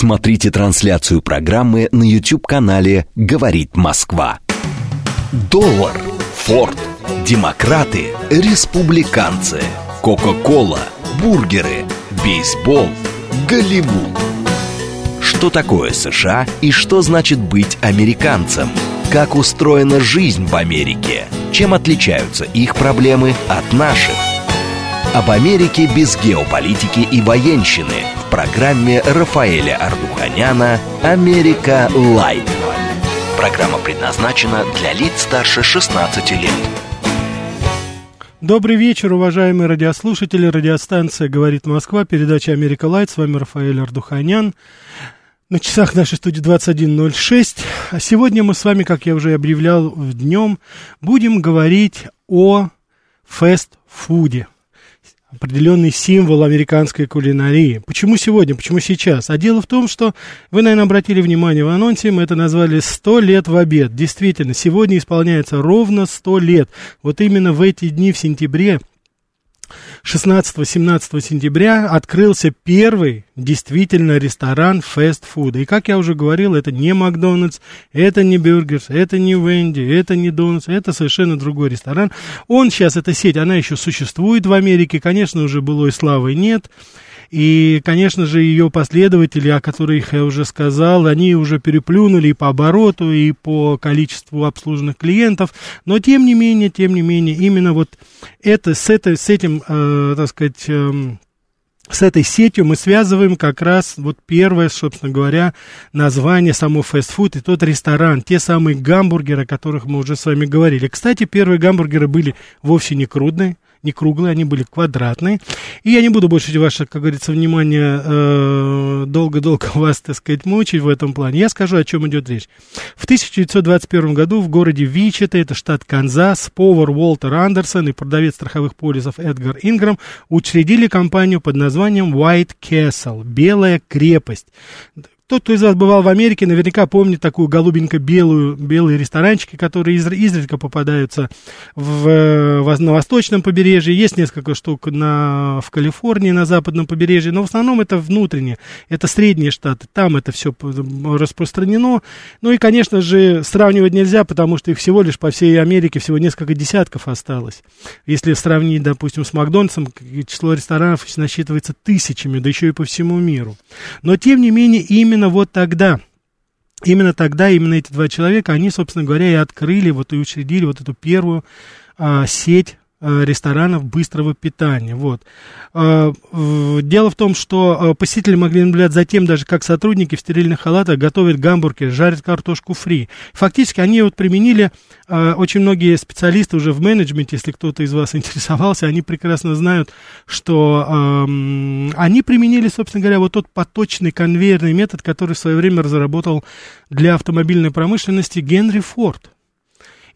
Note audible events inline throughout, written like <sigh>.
Смотрите трансляцию программы на YouTube-канале «Говорит Москва». Доллар, Форд, демократы, республиканцы, Кока-Кола, бургеры, бейсбол, Голливуд. Что такое США и что значит быть американцем? Как устроена жизнь в Америке? Чем отличаются их проблемы от наших? Об Америке без геополитики и военщины программе Рафаэля Ардуханяна «Америка Light». Программа предназначена для лиц старше 16 лет. Добрый вечер, уважаемые радиослушатели. Радиостанция «Говорит Москва», передача «Америка Light». С вами Рафаэль Ардуханян. На часах нашей студии 21.06. А сегодня мы с вами, как я уже объявлял днем, будем говорить о фастфуде определенный символ американской кулинарии. Почему сегодня, почему сейчас? А дело в том, что вы, наверное, обратили внимание в анонсе, мы это назвали «100 лет в обед». Действительно, сегодня исполняется ровно 100 лет. Вот именно в эти дни в сентябре 16-17 сентября открылся первый действительно ресторан фастфуда. И как я уже говорил, это не Макдональдс, это не Бюргерс, это не Венди, это не Дональдс, это совершенно другой ресторан. Он сейчас, эта сеть, она еще существует в Америке, конечно, уже былой славы нет. И, конечно же, ее последователи, о которых я уже сказал, они уже переплюнули и по обороту, и по количеству обслуженных клиентов. Но, тем не менее, тем не менее, именно вот это, с, это, с этим, э, так сказать, э, с этой сетью мы связываем как раз вот первое, собственно говоря, название самого фастфуд и тот ресторан, те самые гамбургеры, о которых мы уже с вами говорили. Кстати, первые гамбургеры были вовсе не крудные, не круглые, они были квадратные. И я не буду больше ваше, как говорится, внимание э, долго-долго <laughs> вас, так сказать, мучить в этом плане. Я скажу, о чем идет речь. В 1921 году в городе Вичета, это штат Канзас, повар Уолтер Андерсон и продавец страховых полисов Эдгар Инграм учредили компанию под названием White Castle, Белая крепость. Тот, кто из вас бывал в Америке, наверняка помнит такую голубенько-белую, белые ресторанчики, которые из, изредка попадаются в, в, на восточном побережье. Есть несколько штук на, в Калифорнии, на западном побережье, но в основном это внутренние, это средние штаты. Там это все распространено. Ну и, конечно же, сравнивать нельзя, потому что их всего лишь по всей Америке всего несколько десятков осталось. Если сравнить, допустим, с Макдональдсом, число ресторанов насчитывается тысячами, да еще и по всему миру. Но, тем не менее, именно именно вот тогда, именно тогда, именно эти два человека, они, собственно говоря, и открыли, вот и учредили вот эту первую а, сеть ресторанов быстрого питания. Вот. Э, дело в том, что э, посетители могли наблюдать за тем, даже как сотрудники в стерильных халатах готовят гамбургеры, жарят картошку фри. Фактически они вот применили, очень многие специалисты уже в менеджменте, если кто-то из вас <laughs> интересовался, они прекрасно знают, что эм, они применили, собственно говоря, вот тот поточный конвейерный метод, который в свое время разработал для автомобильной промышленности Генри Форд.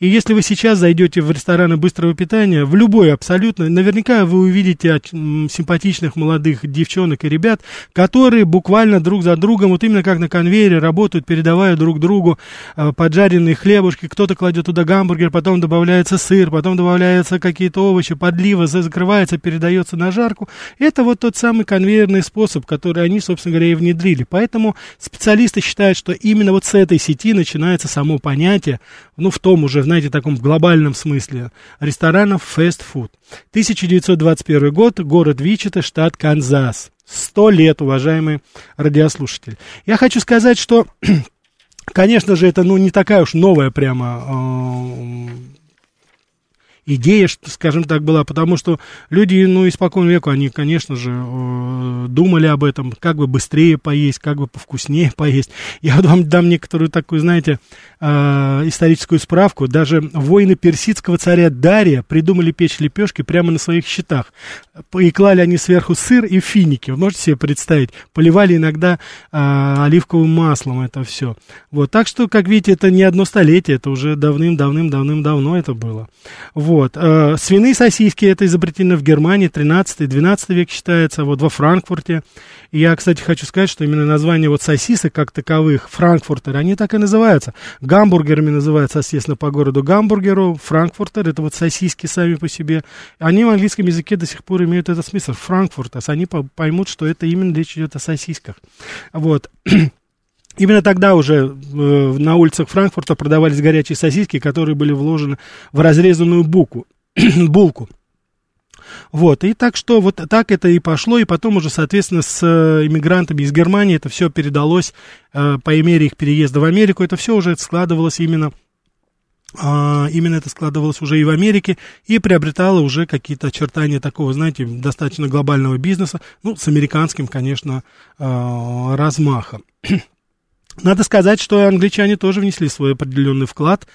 И если вы сейчас зайдете в рестораны быстрого питания, в любой абсолютно, наверняка вы увидите симпатичных молодых девчонок и ребят, которые буквально друг за другом, вот именно как на конвейере, работают, передавая друг другу э, поджаренные хлебушки. Кто-то кладет туда гамбургер, потом добавляется сыр, потом добавляются какие-то овощи, подлива закрывается, передается на жарку. Это вот тот самый конвейерный способ, который они, собственно говоря, и внедрили. Поэтому специалисты считают, что именно вот с этой сети начинается само понятие, ну, в том уже, знаете, таком глобальном смысле, ресторанов фастфуд. 1921 год, город Вичета, штат Канзас. Сто лет, уважаемые радиослушатели. Я хочу сказать, что, <clears throat> конечно же, это ну, не такая уж новая прямо э, идея, скажем так, была, потому что люди, ну, испокон веку, они, конечно же, э, думали об этом, как бы быстрее поесть, как бы повкуснее <laughs> поесть. Я вот вам дам некоторую такую, знаете, э, историческую справку. Даже воины персидского царя Дария придумали печь лепешки прямо на своих щитах. И клали они сверху сыр и финики. Вы можете себе представить? Поливали иногда э, оливковым маслом это все. Вот, так что, как видите, это не одно столетие, это уже давным-давным-давным-давно это было. Вот. Вот. Э, свиные сосиски, это изобретено в Германии, 13-12 век считается, вот во Франкфурте. И я, кстати, хочу сказать, что именно название вот сосисок как таковых, франкфуртер, они так и называются. Гамбургерами называются, естественно, по городу Гамбургеру, франкфуртер, это вот сосиски сами по себе. Они в английском языке до сих пор имеют этот смысл, франкфуртас, они поймут, что это именно речь идет о сосисках. Вот. <clears throat> Именно тогда уже э, на улицах Франкфурта продавались горячие сосиски, которые были вложены в разрезанную буку, <clears throat> булку. Вот, и так что вот так это и пошло, и потом уже, соответственно, с э, иммигрантами из Германии это все передалось э, по мере их переезда в Америку, это все уже складывалось именно а, именно это складывалось уже и в Америке, и приобретало уже какие-то очертания такого, знаете, достаточно глобального бизнеса, ну, с американским, конечно, а, размахом. <clears throat> Надо сказать, что англичане тоже внесли свой определенный вклад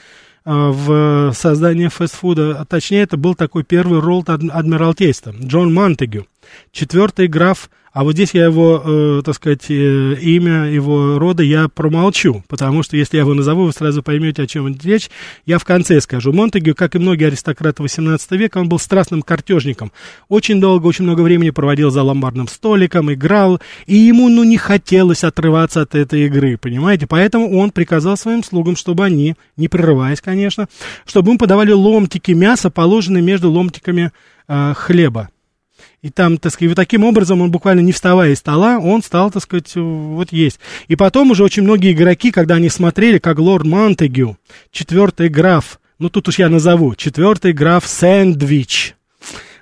а, в создание фастфуда. Точнее, это был такой первый ролл адмиралтейства. Джон Монтегю, четвертый граф а вот здесь я его, э, так сказать, э, имя его рода я промолчу, потому что если я его назову, вы сразу поймете, о чем речь. Я в конце скажу. Монтегю, как и многие аристократы 18 века, он был страстным картежником. Очень долго, очень много времени проводил за ломбардным столиком, играл, и ему, ну, не хотелось отрываться от этой игры, понимаете? Поэтому он приказал своим слугам, чтобы они, не прерываясь, конечно, чтобы им подавали ломтики мяса, положенные между ломтиками э, хлеба. И там, так сказать, вот таким образом он буквально не вставая из стола, он стал, так сказать, вот есть. И потом уже очень многие игроки, когда они смотрели, как лорд Монтегю, четвертый граф, ну тут уж я назову, четвертый граф Сэндвич,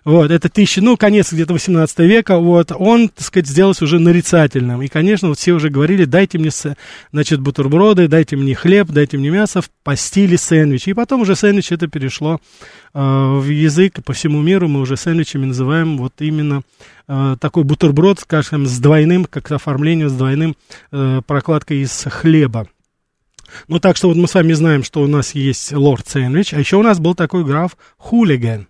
вот, это тысяча, ну, конец где-то 18 века, вот, он, так сказать, сделался уже нарицательным. И, конечно, вот все уже говорили, дайте мне, значит, бутерброды, дайте мне хлеб, дайте мне мясо по стиле сэндвича. И потом уже сэндвич это перешло э, в язык, по всему миру мы уже сэндвичами называем вот именно э, такой бутерброд, скажем, с двойным, как оформлением, с двойным э, прокладкой из хлеба. Ну, так что вот мы с вами знаем, что у нас есть лорд сэндвич, а еще у нас был такой граф хулиган.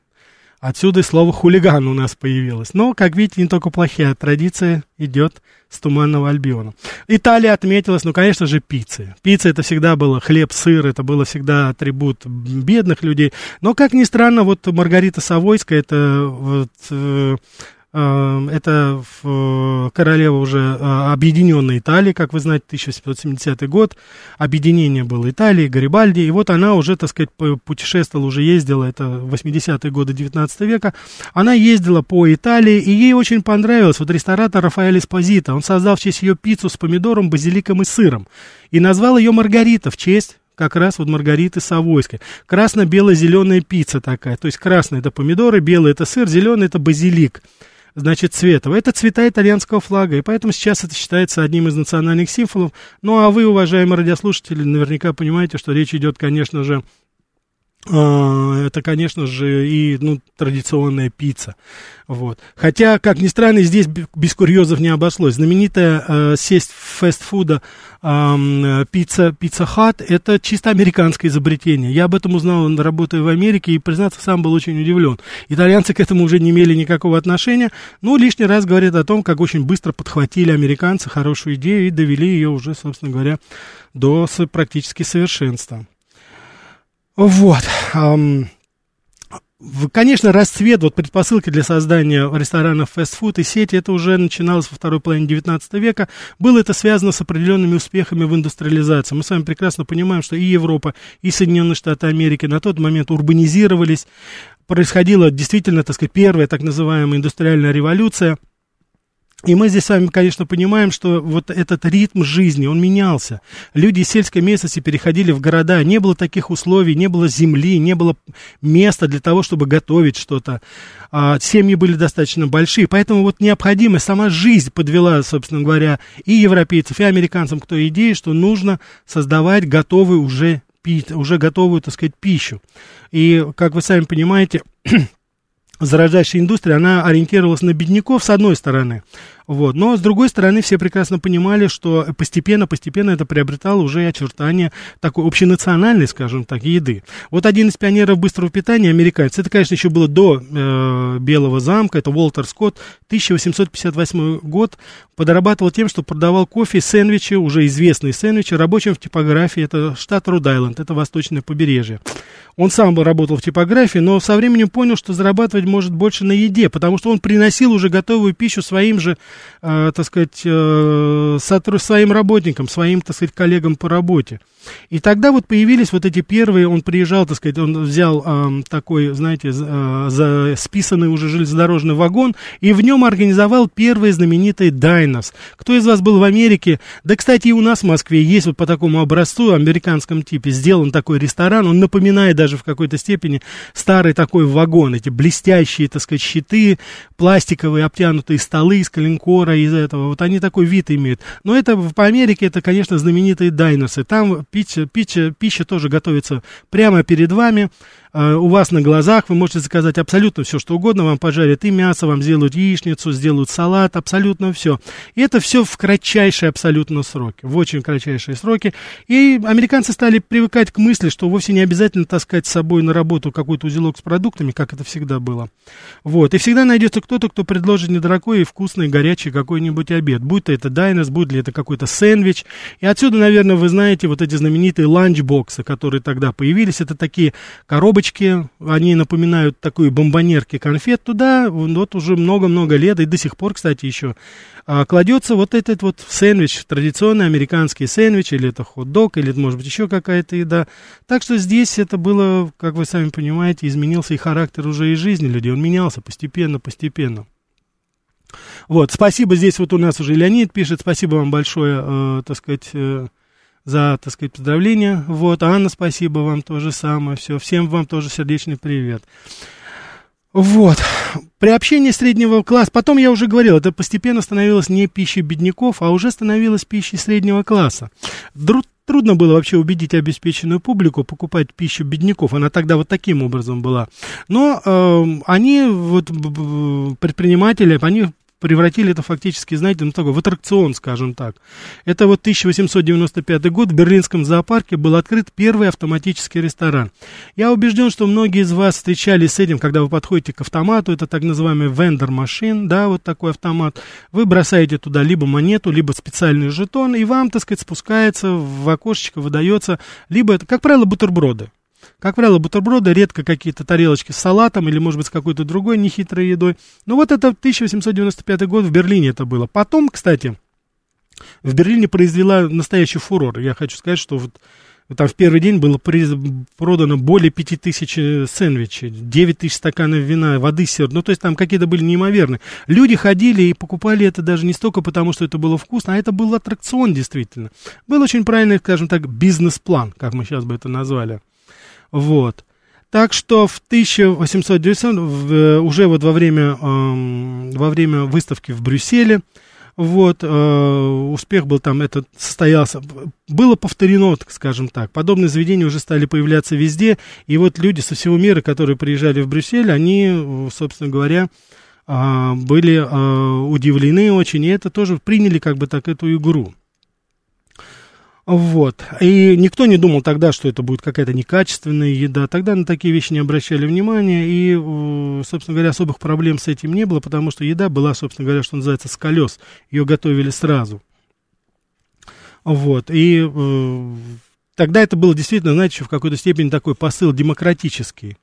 Отсюда и слово хулиган у нас появилось. Но, как видите, не только плохая традиция идет с Туманного Альбиона. Италия отметилась, ну, конечно же, пиццы. Пицца это всегда было хлеб, сыр, это было всегда атрибут бедных людей. Но, как ни странно, вот Маргарита Савойская, это вот, э, это королева уже э, объединенной Италии, как вы знаете, 1770 год. Объединение было Италии, Гарибальди. И вот она уже, так сказать, путешествовала, уже ездила, это 80-е годы 19 века. Она ездила по Италии, и ей очень понравилось. Вот ресторатор Рафаэль Эспозита, он создал в честь ее пиццу с помидором, базиликом и сыром. И назвал ее Маргарита в честь как раз вот Маргариты Савойской. Красно-бело-зеленая пицца такая. То есть красный это помидоры, белый это сыр, зеленый это базилик значит, цветов. Это цвета итальянского флага, и поэтому сейчас это считается одним из национальных символов. Ну, а вы, уважаемые радиослушатели, наверняка понимаете, что речь идет, конечно же, это, конечно же, и ну, традиционная пицца. Вот. Хотя, как ни странно, здесь без курьезов не обошлось. Знаменитая э, сеть фастфуда э, пицца, пицца хат это чисто американское изобретение. Я об этом узнал, работая в Америке, и, признаться, сам был очень удивлен. Итальянцы к этому уже не имели никакого отношения, но лишний раз говорит о том, как очень быстро подхватили американцы хорошую идею и довели ее уже, собственно говоря, до практически совершенства. Вот. Конечно, расцвет, вот предпосылки для создания ресторанов фастфуд и сети, это уже начиналось во второй половине 19 века. Было это связано с определенными успехами в индустриализации. Мы с вами прекрасно понимаем, что и Европа, и Соединенные Штаты Америки на тот момент урбанизировались. Происходила действительно, так сказать, первая так называемая индустриальная революция – и мы здесь с вами, конечно, понимаем, что вот этот ритм жизни, он менялся. Люди из сельской местности переходили в города, не было таких условий, не было земли, не было места для того, чтобы готовить что-то. А, семьи были достаточно большие, поэтому вот необходимость, сама жизнь подвела, собственно говоря, и европейцев, и американцам к той идее, что нужно создавать готовую уже, уже готовую, так сказать, пищу. И, как вы сами понимаете, <clears throat> зарождающая индустрия, она ориентировалась на бедняков, с одной стороны, Вот. Но, с другой стороны, все прекрасно понимали, что постепенно-постепенно это приобретало уже очертания такой общенациональной, скажем так, еды. Вот один из пионеров быстрого питания, американец, это, конечно, еще было до э, Белого замка, это Уолтер Скотт, 1858 год, подрабатывал тем, что продавал кофе, сэндвичи, уже известные сэндвичи, рабочим в типографии, это штат Род-Айленд, это восточное побережье. Он сам работал в типографии, но со временем понял, что зарабатывать может больше на еде, потому что он приносил уже готовую пищу своим же, э, так сказать, э, своим работникам, своим, так сказать, коллегам по работе. И тогда вот появились вот эти первые, он приезжал, так сказать, он взял э, такой, знаете, э, за, списанный уже железнодорожный вагон, и в нем организовал первые знаменитые Дайнос. Кто из вас был в Америке? Да, кстати, и у нас в Москве есть вот по такому образцу, американском типе, сделан такой ресторан, он напоминает даже в какой-то степени старый такой вагон, эти блестящие, так сказать, щиты, пластиковые обтянутые столы из коленкора, из этого, вот они такой вид имеют. Но это по Америке, это, конечно, знаменитые дайносы. Там пища, пища, пища тоже готовится прямо перед вами. Э, у вас на глазах, вы можете заказать абсолютно все, что угодно, вам пожарят и мясо, вам сделают яичницу, сделают салат, абсолютно все. И это все в кратчайшие абсолютно сроки, в очень кратчайшие сроки. И американцы стали привыкать к мысли, что вовсе не обязательно таскать с собой на работу какой-то узелок с продуктами, как это всегда было. Вот. И всегда найдется кто-то, кто предложит недорогой и вкусный, горячий какой-нибудь обед. Будь то это дайнес, будет ли это какой-то сэндвич. И отсюда, наверное, вы знаете вот эти знаменитые ланчбоксы, которые тогда появились. Это такие коробочки, коробочки, они напоминают такую бомбонерки конфет, туда вот уже много-много лет, и до сих пор, кстати, еще а, кладется вот этот вот сэндвич, традиционный американский сэндвич, или это хот-дог, или, может быть, еще какая-то еда. Так что здесь это было, как вы сами понимаете, изменился и характер уже и жизни людей, он менялся постепенно, постепенно. Вот, спасибо, здесь вот у нас уже Леонид пишет, спасибо вам большое, э, так сказать, э, за, так сказать, поздравления. Вот, Анна, спасибо вам тоже самое. Все, всем вам тоже сердечный привет. Вот. Приобщение среднего класса, потом я уже говорил, это постепенно становилось не пищей бедняков, а уже становилось пищей среднего класса. Друг, Трудно было вообще убедить обеспеченную публику покупать пищу бедняков. Она тогда вот таким образом была. Но э, они, вот, предприниматели, они превратили это фактически, знаете, ну такой, в аттракцион, скажем так. Это вот 1895 год в Берлинском зоопарке был открыт первый автоматический ресторан. Я убежден, что многие из вас встречались с этим, когда вы подходите к автомату, это так называемый вендор машин, да, вот такой автомат. Вы бросаете туда либо монету, либо специальный жетон, и вам, так сказать, спускается в окошечко, выдается, либо это, как правило, бутерброды. Как правило, бутерброды, редко какие-то тарелочки с салатом или, может быть, с какой-то другой нехитрой едой. Но вот это 1895 год в Берлине это было. Потом, кстати, в Берлине произвела настоящий фурор. Я хочу сказать, что вот там в первый день было продано более 5000 э, сэндвичей, 9 тысяч стаканов вина, воды сер. Ну, то есть там какие-то были неимоверные. Люди ходили и покупали это даже не столько потому, что это было вкусно, а это был аттракцион действительно. Был очень правильный, скажем так, бизнес-план, как мы сейчас бы это назвали. Вот. Так что в 1890, в, уже вот во время, э, во время выставки в Брюсселе, вот, э, успех был там, этот состоялся, было повторено, так скажем так, подобные заведения уже стали появляться везде, и вот люди со всего мира, которые приезжали в Брюссель, они, собственно говоря, э, были э, удивлены очень, и это тоже приняли как бы так эту игру. Вот. И никто не думал тогда, что это будет какая-то некачественная еда. Тогда на такие вещи не обращали внимания. И, собственно говоря, особых проблем с этим не было, потому что еда была, собственно говоря, что называется, с колес. Ее готовили сразу. Вот. И э, тогда это было действительно, знаете, в какой-то степени такой посыл демократический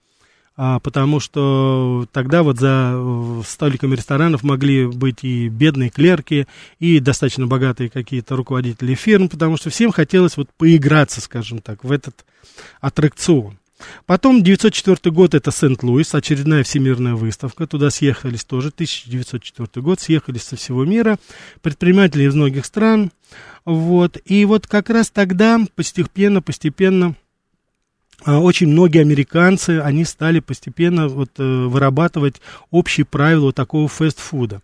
а, потому что тогда вот за столиками ресторанов могли быть и бедные клерки, и достаточно богатые какие-то руководители фирм, потому что всем хотелось вот поиграться, скажем так, в этот аттракцион. Потом 904 год это Сент-Луис, очередная всемирная выставка, туда съехались тоже, 1904 год, съехались со всего мира, предприниматели из многих стран, вот, и вот как раз тогда постепенно, постепенно очень многие американцы, они стали постепенно вот, э, вырабатывать общие правила такого фастфуда.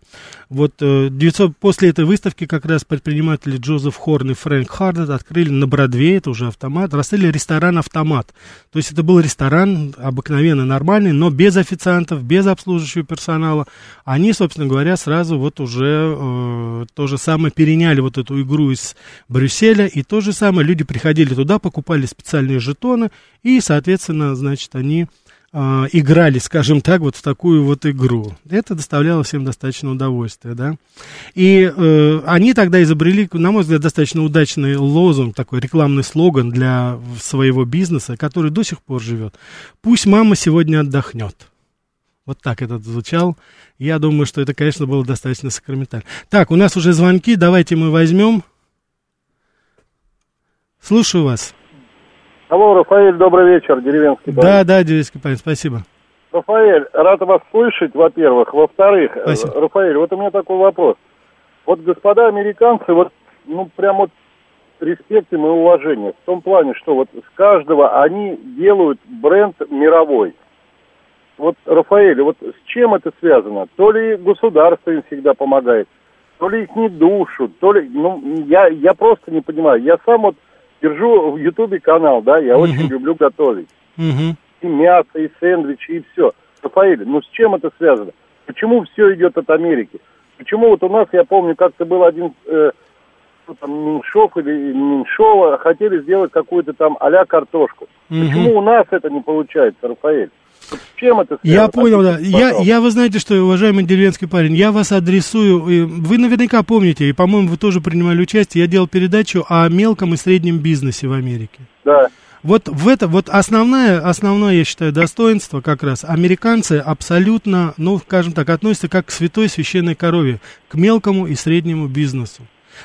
Вот 900, э, после этой выставки как раз предприниматели Джозеф Хорн и Фрэнк Хардет открыли на Бродвее, это уже автомат, раскрыли ресторан-автомат. То есть это был ресторан обыкновенно нормальный, но без официантов, без обслуживающего персонала. Они, собственно говоря, сразу вот уже э, то же самое переняли вот эту игру из Брюсселя, и то же самое люди приходили туда, покупали специальные жетоны, и, соответственно, значит, они э, играли, скажем так, вот в такую вот игру. Это доставляло всем достаточно удовольствия, да. И э, они тогда изобрели, на мой взгляд, достаточно удачный лозунг, такой рекламный слоган для своего бизнеса, который до сих пор живет. «Пусть мама сегодня отдохнет». Вот так это звучал. Я думаю, что это, конечно, было достаточно сакраментально. Так, у нас уже звонки, давайте мы возьмем. Слушаю вас. Алло, Рафаэль, добрый вечер, деревенский парень. Да, да, деревенский парень, спасибо. Рафаэль, рад вас слышать, во-первых. Во-вторых, спасибо. Рафаэль, вот у меня такой вопрос. Вот господа американцы, вот, ну, прям вот респект им и уважение. В том плане, что вот с каждого они делают бренд мировой. Вот, Рафаэль, вот с чем это связано? То ли государство им всегда помогает, то ли их не душат, то ли... Ну, я, я просто не понимаю. Я сам вот держу в Ютубе канал, да, я угу. очень люблю готовить. Угу. И мясо, и сэндвичи, и все. Рафаэль, ну с чем это связано? Почему все идет от Америки? Почему вот у нас, я помню, как-то был один э, там, Меньшов или Меньшова, хотели сделать какую-то там а картошку. Угу. Почему у нас это не получается, Рафаэль? Чем это связано? Я понял, да. Я, я, вы знаете, что, уважаемый деревенский парень, я вас адресую, вы наверняка помните, и, по-моему, вы тоже принимали участие, я делал передачу о мелком и среднем бизнесе в Америке. Да. Вот в это, вот основное, основное, я считаю, достоинство как раз, американцы абсолютно, ну, скажем так, относятся как к святой священной корове, к мелкому и среднему бизнесу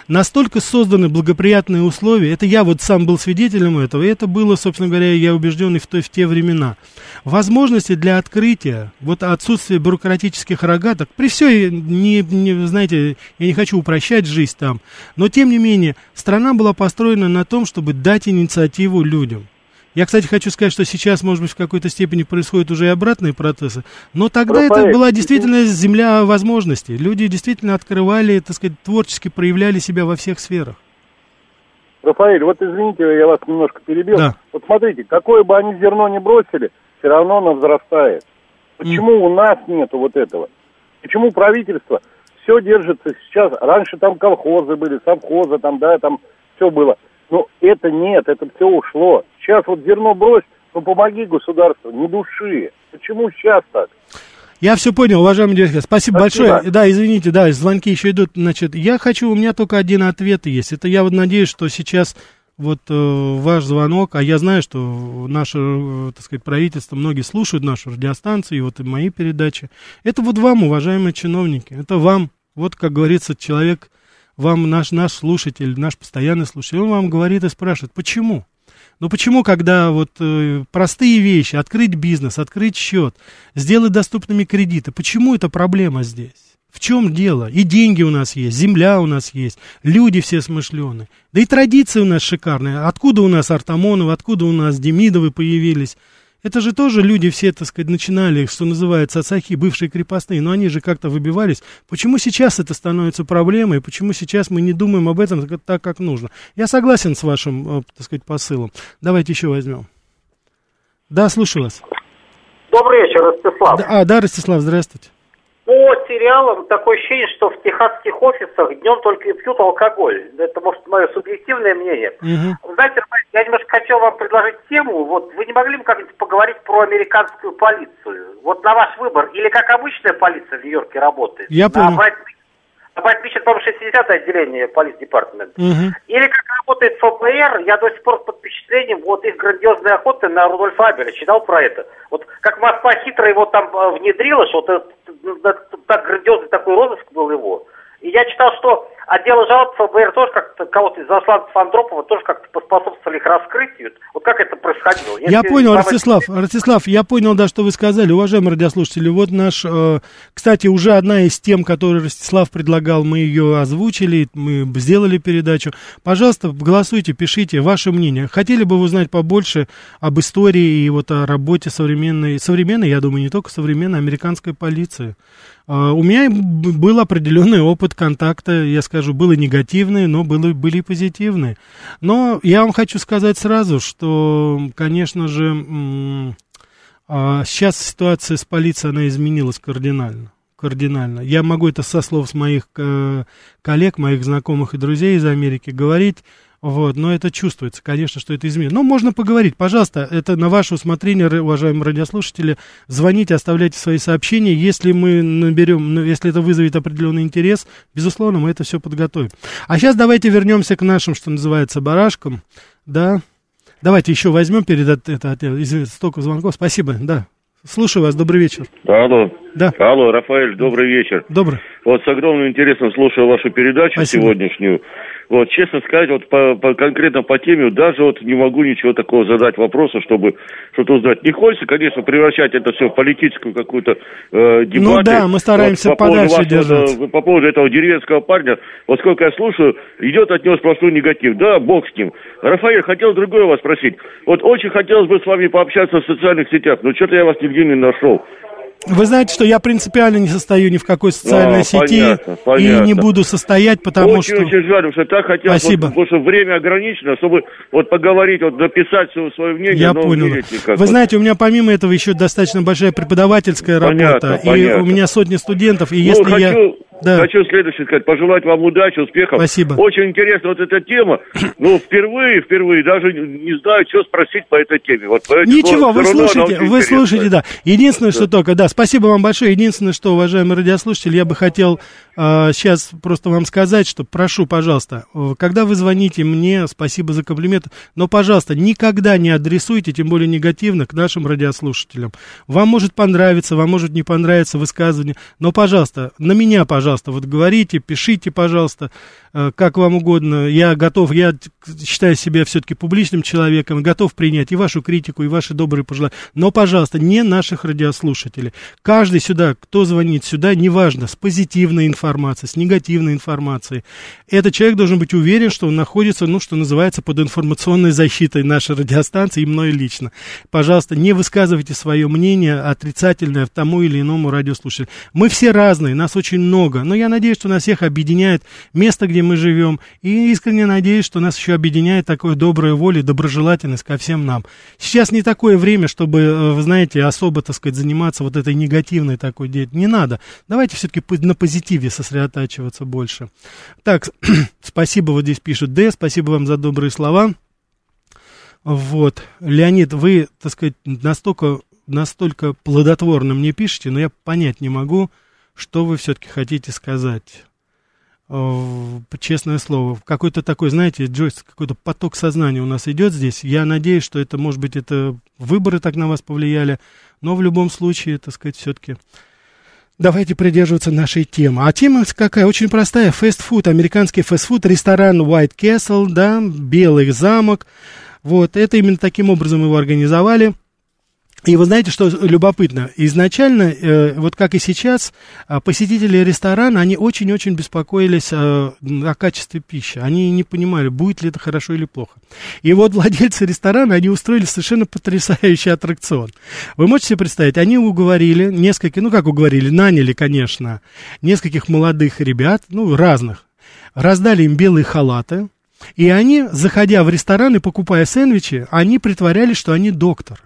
настолько созданы благоприятные условия, это я вот сам был свидетелем этого, и это было, собственно говоря, я убежден и в, то, в те времена. Возможности для открытия, вот отсутствие бюрократических рогаток, при все, не, не, знаете, я не хочу упрощать жизнь там, но тем не менее, страна была построена на том, чтобы дать инициативу людям. Я, кстати, хочу сказать, что сейчас, может быть, в какой-то степени происходят уже и обратные процессы, но тогда Рафаэль, это была действительно земля возможностей. Люди действительно открывали, так сказать, творчески проявляли себя во всех сферах. Рафаэль, вот извините, я вас немножко перебил. Да. Вот смотрите, какое бы они зерно ни бросили, все равно оно взрастает. Почему mm. у нас нету вот этого? Почему правительство все держится сейчас? Раньше там колхозы были, совхозы, там, да, там все было. Но это нет, это все ушло. Сейчас вот зерно брось, ну помоги государству, не души. Почему сейчас так? Я все понял, уважаемый директор. Спасибо, Спасибо большое. Да, извините, да, звонки еще идут. Значит, я хочу, у меня только один ответ есть. Это я вот надеюсь, что сейчас вот э, ваш звонок, а я знаю, что наше, э, так сказать, правительство, многие слушают нашу радиостанцию, и вот и мои передачи. Это вот вам, уважаемые чиновники, это вам, вот, как говорится, человек, вам наш, наш слушатель, наш постоянный слушатель, он вам говорит и спрашивает, почему? Ну почему, когда вот э, простые вещи, открыть бизнес, открыть счет, сделать доступными кредиты, почему это проблема здесь? В чем дело? И деньги у нас есть, земля у нас есть, люди все смышленые. Да и традиции у нас шикарные. Откуда у нас Артамоновы, откуда у нас Демидовы появились? Это же тоже люди все, так сказать, начинали, что называется, отцахи, бывшие крепостные, но они же как-то выбивались. Почему сейчас это становится проблемой, почему сейчас мы не думаем об этом так, как нужно? Я согласен с вашим, э, так сказать, посылом. Давайте еще возьмем. Да, слушаю вас. Добрый вечер, Ростислав. Да, а, да, Ростислав, здравствуйте. По сериалам такое ощущение, что в техасских офисах днем только и пьют алкоголь. Это, может, мое субъективное мнение. Угу. Знаете, я немножко хотел вам предложить тему. Вот вы не могли бы как-нибудь поговорить про американскую полицию? Вот на ваш выбор. Или как обычная полиция в Нью-Йорке работает? Я понял. А Байтмичен, по-моему, 60 отделение полиц департамента. Угу. Или как работает ФБР, я до сих пор под впечатлением вот их грандиозной охоты на Рудольфа Абеля. Читал про это. Вот как Москва хитро его там э, внедрила, что вот так грандиозный такой розыск был его. И я читал, что дело жалоб ФБР тоже как-то, кого-то из засланцев Андропова тоже как-то поспособствовали их раскрытию. Вот как это происходило? Если я понял, Ростислав, Ростислав, я понял, да, что вы сказали. Уважаемые радиослушатели, вот наш, э, кстати, уже одна из тем, которую Ростислав предлагал, мы ее озвучили, мы сделали передачу. Пожалуйста, голосуйте, пишите ваше мнение. Хотели бы вы узнать побольше об истории и вот о работе современной, современной, я думаю, не только современной американской полиции? А, у меня был определенный опыт контакта, я скажу, было негативные, но было, были и позитивные. Но я вам хочу сказать сразу, что, конечно же, а, сейчас ситуация с полицией, она изменилась кардинально. Кардинально. Я могу это со слов моих э, коллег, моих знакомых и друзей из Америки говорить. Вот, но это чувствуется, конечно, что это изменится. Но можно поговорить, пожалуйста, это на ваше усмотрение, уважаемые радиослушатели. Звоните, оставляйте свои сообщения. Если мы наберем, ну, если это вызовет определенный интерес, безусловно, мы это все подготовим. А сейчас давайте вернемся к нашим, что называется, барашкам. Да, давайте еще возьмем перед это, это извините, столько звонков. Спасибо, да. Слушаю вас, добрый вечер. Алло. Да. Алло, Рафаэль, добрый вечер. Добрый. Вот с огромным интересом слушаю вашу передачу Спасибо. сегодняшнюю. Вот, честно сказать, вот по, по, конкретно по теме, даже вот не могу ничего такого задать вопроса, чтобы что-то узнать. Не хочется, конечно, превращать это все в политическую какую-то э, дебаты. Ну да, мы стараемся вот, по подальше поводу держаться. По поводу этого деревенского парня, вот сколько я слушаю, идет от него сплошной негатив. Да, бог с ним. Рафаэль, хотел другое вас спросить. Вот очень хотелось бы с вами пообщаться в социальных сетях, но что-то я вас нигде не нашел. Вы знаете, что я принципиально не состою ни в какой социальной а, сети понятно, понятно. и не буду состоять, потому очень, что... Очень жаль, что так хотел, Спасибо. Вот, потому что время ограничено, чтобы вот поговорить, вот написать свое мнение. Я понял. Видите, Вы вот. знаете, у меня помимо этого еще достаточно большая преподавательская понятно, работа, понятно. и у меня сотни студентов, и ну, если хочу... я... Да. Хочу следующее сказать, пожелать вам удачи, успехов. Спасибо. Очень интересна вот эта тема. <clears throat> Ну, впервые, впервые, даже не знаю, что спросить по этой теме. Вот Ничего, вы слушаете, вы слушаете, да. Единственное, да. что только, да, спасибо вам большое. Единственное, что, уважаемые радиослушатели, я бы хотел сейчас просто вам сказать, что прошу, пожалуйста, когда вы звоните мне, спасибо за комплимент, но, пожалуйста, никогда не адресуйте, тем более негативно, к нашим радиослушателям. Вам может понравиться, вам может не понравиться высказывание, но, пожалуйста, на меня, пожалуйста, пожалуйста, вот говорите, пишите, пожалуйста, э, как вам угодно. Я готов, я считаю себя все-таки публичным человеком, готов принять и вашу критику, и ваши добрые пожелания. Но, пожалуйста, не наших радиослушателей. Каждый сюда, кто звонит сюда, неважно, с позитивной информацией, с негативной информацией. Этот человек должен быть уверен, что он находится, ну, что называется, под информационной защитой нашей радиостанции и мной лично. Пожалуйста, не высказывайте свое мнение отрицательное тому или иному радиослушателю. Мы все разные, нас очень много, но я надеюсь, что нас всех объединяет место, где мы живем, и искренне надеюсь, что нас еще объединяет такое добрая воля и доброжелательность ко всем нам. Сейчас не такое время, чтобы, э, вы знаете, особо, так сказать, заниматься вот этой негативной такой деятельностью. Не надо. Давайте все-таки на позитиве сосредотачиваться больше. Так, <clears throat> спасибо, вот здесь пишут Д, спасибо вам за добрые слова. Вот, Леонид, вы, так сказать, настолько, настолько плодотворно мне пишете, но я понять не могу, что вы все-таки хотите сказать? Честное слово, какой-то такой, знаете, Джойс, какой-то поток сознания у нас идет здесь. Я надеюсь, что это, может быть, это выборы так на вас повлияли, но в любом случае, так сказать, все-таки Давайте придерживаться нашей темы. А тема какая? Очень простая. Фастфуд, американский фастфуд, ресторан White Castle, да, Белый замок. Вот, это именно таким образом его организовали. И вы знаете, что любопытно? Изначально, э, вот как и сейчас, э, посетители ресторана, они очень-очень беспокоились э, о качестве пищи. Они не понимали, будет ли это хорошо или плохо. И вот владельцы ресторана, они устроили совершенно потрясающий аттракцион. Вы можете себе представить, они уговорили несколько, ну как уговорили, наняли, конечно, нескольких молодых ребят, ну разных, раздали им белые халаты, и они, заходя в ресторан и покупая сэндвичи, они притворялись, что они доктор.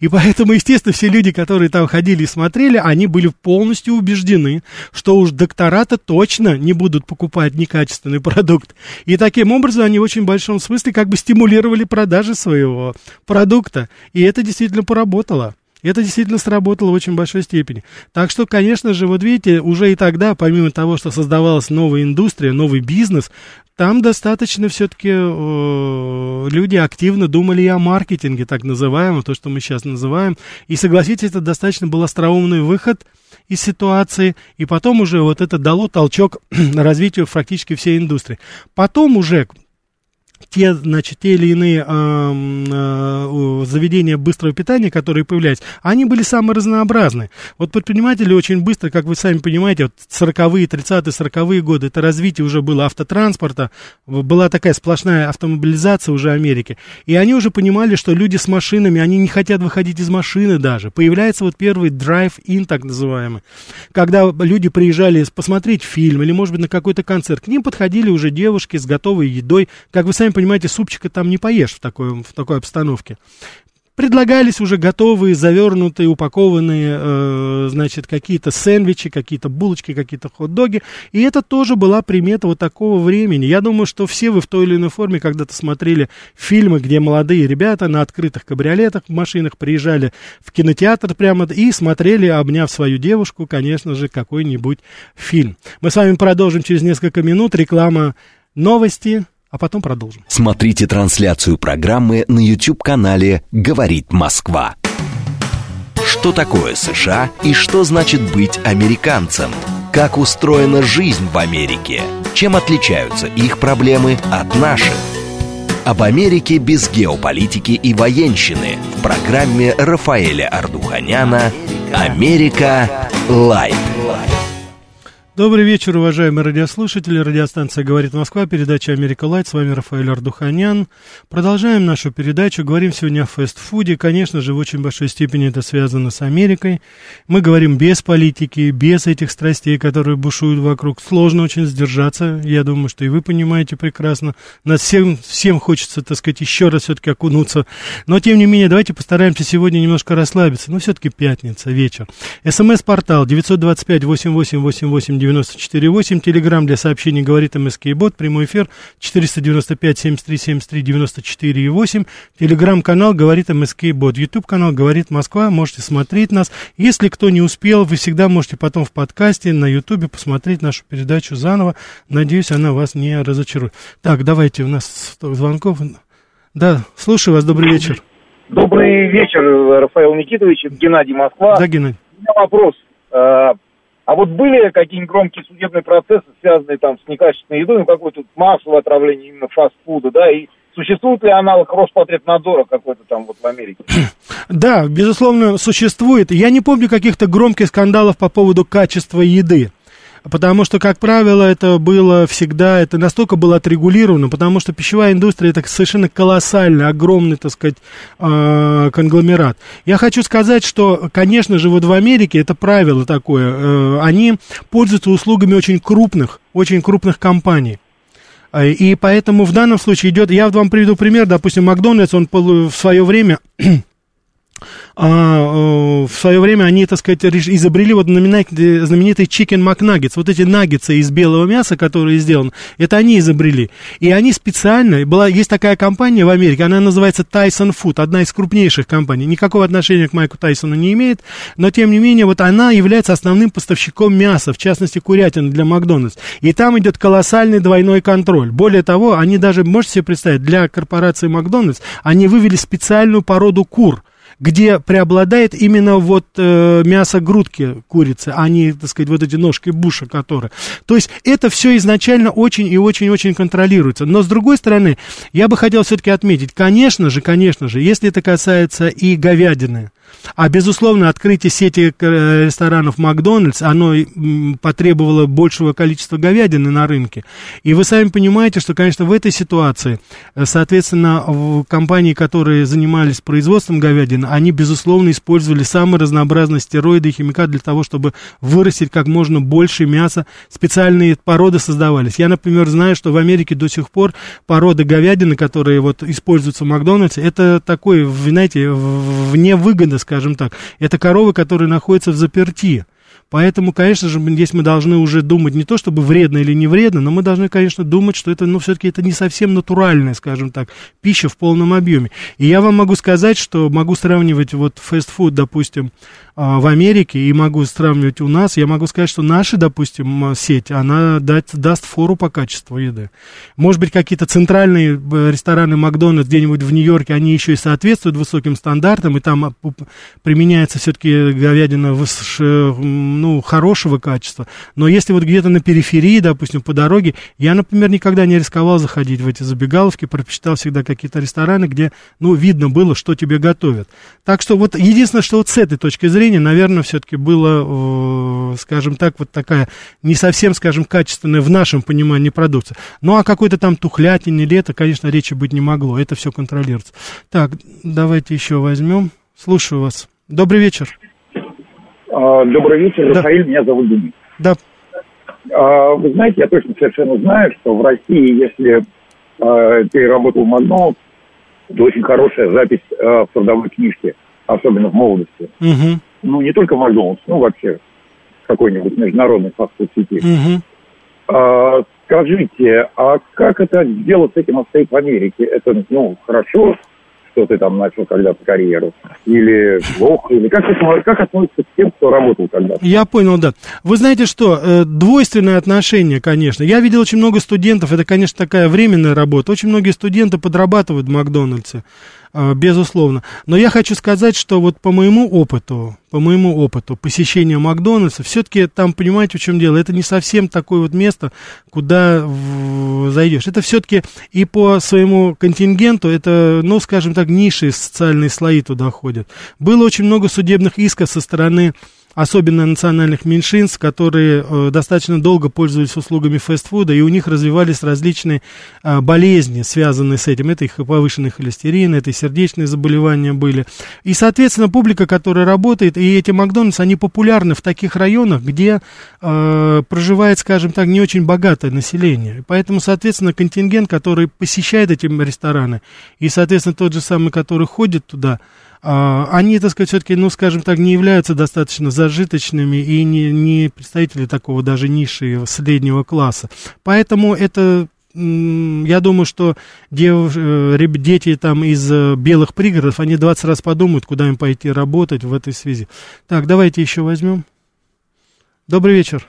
И поэтому, естественно, все люди, которые там ходили и смотрели, они были полностью убеждены, что уж доктора-то точно не будут покупать некачественный продукт. И таким образом они в очень большом смысле как бы стимулировали продажи своего продукта. И это действительно поработало. Это действительно сработало в очень большой степени. Так что, конечно же, вот видите, уже и тогда, помимо того, что создавалась новая индустрия, новый бизнес, там достаточно все-таки э, люди активно думали и о маркетинге, так называемом, то, что мы сейчас называем. И согласитесь, это достаточно был остроумный выход из ситуации, и потом уже вот это дало толчок <clears throat> развитию практически всей индустрии. Потом уже те, значит, те или иные э, э, заведения быстрого питания, которые появлялись, они были самые разнообразные. Вот предприниматели очень быстро, как вы сами понимаете, вот 40-е, 30-е, 40-е годы, это развитие уже было автотранспорта, была такая сплошная автомобилизация уже Америки, и они уже понимали, что люди с машинами, они не хотят выходить из машины даже. Появляется вот первый drive-in, так называемый, когда люди приезжали посмотреть фильм или, может быть, на какой-то концерт, к ним подходили уже девушки с готовой едой, как вы сами понимаете, супчика там не поешь в такой, в такой обстановке. Предлагались уже готовые, завернутые, упакованные, э, значит, какие-то сэндвичи, какие-то булочки, какие-то хот-доги. И это тоже была примета вот такого времени. Я думаю, что все вы в той или иной форме когда-то смотрели фильмы, где молодые ребята на открытых кабриолетах, в машинах приезжали в кинотеатр прямо и смотрели, обняв свою девушку, конечно же, какой-нибудь фильм. Мы с вами продолжим через несколько минут. Реклама новости, а потом продолжим. Смотрите трансляцию программы на YouTube-канале «Говорит Москва». Что такое США и что значит быть американцем? Как устроена жизнь в Америке? Чем отличаются их проблемы от наших? Об Америке без геополитики и военщины в программе Рафаэля Ардуханяна «Америка. Light». Добрый вечер, уважаемые радиослушатели. Радиостанция «Говорит Москва», передача «Америка Light». С вами Рафаэль Ардуханян. Продолжаем нашу передачу. Говорим сегодня о фастфуде. Конечно же, в очень большой степени это связано с Америкой. Мы говорим без политики, без этих страстей, которые бушуют вокруг. Сложно очень сдержаться. Я думаю, что и вы понимаете прекрасно. Нас всем, всем хочется, так сказать, еще раз все-таки окунуться. Но, тем не менее, давайте постараемся сегодня немножко расслабиться. Ну, все-таки пятница, вечер. СМС-портал 925 8888 94,8. Телеграмм для сообщений говорит МСК Бот. Прямой эфир 495 73 73 94,8. Телеграм-канал говорит МСК Бот. Ютуб канал говорит Москва. Можете смотреть нас. Если кто не успел, вы всегда можете потом в подкасте на Ютубе посмотреть нашу передачу заново. Надеюсь, она вас не разочарует. Так, давайте, у нас звонков. Да, слушаю вас, добрый вечер. Добрый вечер, Рафаэл Никитович, Геннадий Москва. Да, Геннадий. У меня вопрос. А вот были какие-нибудь громкие судебные процессы, связанные там с некачественной едой, ну какое-то массовое отравление именно фастфуда, да, и существует ли аналог Роспотребнадзора какой-то там вот в Америке? <clears throat> Да, безусловно, существует. Я не помню каких-то громких скандалов по поводу качества еды. Потому что, как правило, это было всегда, это настолько было отрегулировано, потому что пищевая индустрия это совершенно колоссальный, огромный, так сказать, э, конгломерат. Я хочу сказать, что, конечно же, вот в Америке это правило такое, э, они пользуются услугами очень крупных, очень крупных компаний. Э, и поэтому в данном случае идет, я вам приведу пример, допустим, Макдональдс, он в свое время а, э, в свое время они, так сказать, изобрели вот знаменитый chicken McNuggets, вот эти наггетсы из белого мяса, которые сделаны, это они изобрели. И они специально, была, есть такая компания в Америке, она называется Tyson Food, одна из крупнейших компаний, никакого отношения к Майку Тайсону не имеет, но тем не менее, вот она является основным поставщиком мяса, в частности, курятины для Макдональдс. И там идет колоссальный двойной контроль. Более того, они даже, можете себе представить, для корпорации Макдональдс, они вывели специальную породу кур, где преобладает именно вот э, мясо грудки курицы, а не, так сказать, вот эти ножки буша, которые. То есть это все изначально очень и очень-очень контролируется. Но с другой стороны, я бы хотел все-таки отметить, конечно же, конечно же, если это касается и говядины, а, безусловно, открытие сети э, ресторанов Макдональдс, оно потребовало большего количества говядины на рынке. И вы сами понимаете, что, конечно, в этой ситуации, э, соответственно, компании, которые занимались производством говядины, они, безусловно, использовали самые разнообразные стероиды и химикаты для того, чтобы вырастить как можно больше мяса. Специальные породы создавались. Я, например, знаю, что в Америке до сих пор породы говядины, которые вот используются в Макдональдсе, это такой, знаете, вне выгоды, скажем так. Это коровы, которые находятся в заперти. Поэтому, конечно же, здесь мы должны уже думать не то, чтобы вредно или не вредно, но мы должны, конечно, думать, что это, ну, все-таки это не совсем натуральная, скажем так, пища в полном объеме. И я вам могу сказать, что могу сравнивать вот фастфуд, допустим, а, в Америке, и могу сравнивать у нас, я могу сказать, что наша, допустим, сеть, она дать, даст фору по качеству еды. Может быть, какие-то центральные э, рестораны Макдональдс где-нибудь в Нью-Йорке, они еще и соответствуют высоким стандартам, и там а, применяется все-таки говядина ну, хорошего качества. Но если вот где-то на периферии, допустим, по дороге, я, например, никогда не рисковал заходить в эти забегаловки, предпочитал всегда какие-то рестораны, где, ну, видно было, что тебе готовят. Так что вот единственное, что вот с этой точки зрения, наверное, все-таки было, э, скажем так, вот такая не совсем, скажем, качественная в нашем понимании продукция. Ну, а какой-то там тухлятине или это, конечно, речи быть не могло. Это все контролируется. Так, давайте еще возьмем. Слушаю вас. Добрый вечер. А, добрый вечер, да. Рафаэль, меня зовут Денис. Да. А, вы знаете, я точно совершенно знаю, что в России, если а, ты работал в Макдональдс, это очень хорошая запись в трудовой книжке, особенно в молодости. Угу ну, не только Макдональдс, ну, вообще какой-нибудь международной фастфуд-сети. Угу. А, скажите, а как это дело с этим обстоит в Америке? Это, ну, хорошо, что ты там начал когда-то карьеру? Или плохо? Или как, как относится к тем, кто работал когда-то? Я понял, да. Вы знаете что, э, двойственное отношение, конечно. Я видел очень много студентов, это, конечно, такая временная работа. Очень многие студенты подрабатывают в Макдональдсе. А, безусловно. Но я хочу сказать, что вот по моему опыту, по моему опыту посещения Макдональдса, все-таки там, понимаете, в чем дело, это не совсем такое вот место, куда зайдешь. Это все-таки и по своему контингенту, это, ну, скажем так, ниши социальные слои туда ходят. Было очень много судебных исков со стороны особенно национальных меньшинств, которые э, достаточно долго пользовались услугами фастфуда, и у них развивались различные э, болезни, связанные с этим. Это их повышенный холестерин, это и сердечные заболевания были. И, соответственно, публика, которая работает, и эти Макдональдс, они популярны в таких районах, где э, проживает, скажем так, не очень богатое население. Поэтому, соответственно, контингент, который посещает эти рестораны, и, соответственно, тот же самый, который ходит туда, они, так сказать, все-таки, ну, скажем так, не являются достаточно зажиточными и не, не представители такого даже ниши среднего класса. Поэтому это я думаю, что дев, э, дети там из э, белых пригородов, они 20 раз подумают, куда им пойти работать в этой связи. Так, давайте еще возьмем. Добрый вечер.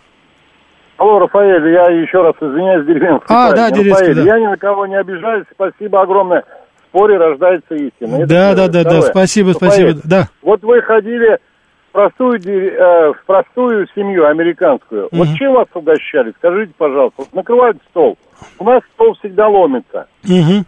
Алло, Рафаэль, я еще раз извиняюсь, Деревенский. А, да, Деревенский, да. Я ни на кого не обижаюсь, спасибо огромное споре рождается истина. да, да, да, да, спасибо, спасибо, да. Вот вы ходили в простую, э, в простую семью американскую. Угу. Вот чем вас угощали? Скажите, пожалуйста. Вот накрывают стол. У нас стол всегда ломится. Угу.